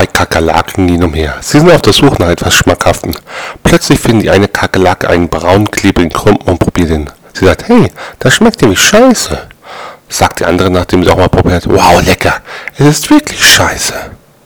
Zwei Kakerlaken gehen umher. Sie sind auf der Suche nach etwas Schmackhaften. Plötzlich finden die eine Kakerlake einen braunen, klebrigen Klumpen und probiert ihn. Sie sagt, hey, das schmeckt nämlich scheiße. Sagt die andere, nachdem sie auch mal probiert wow, lecker. Es ist wirklich scheiße.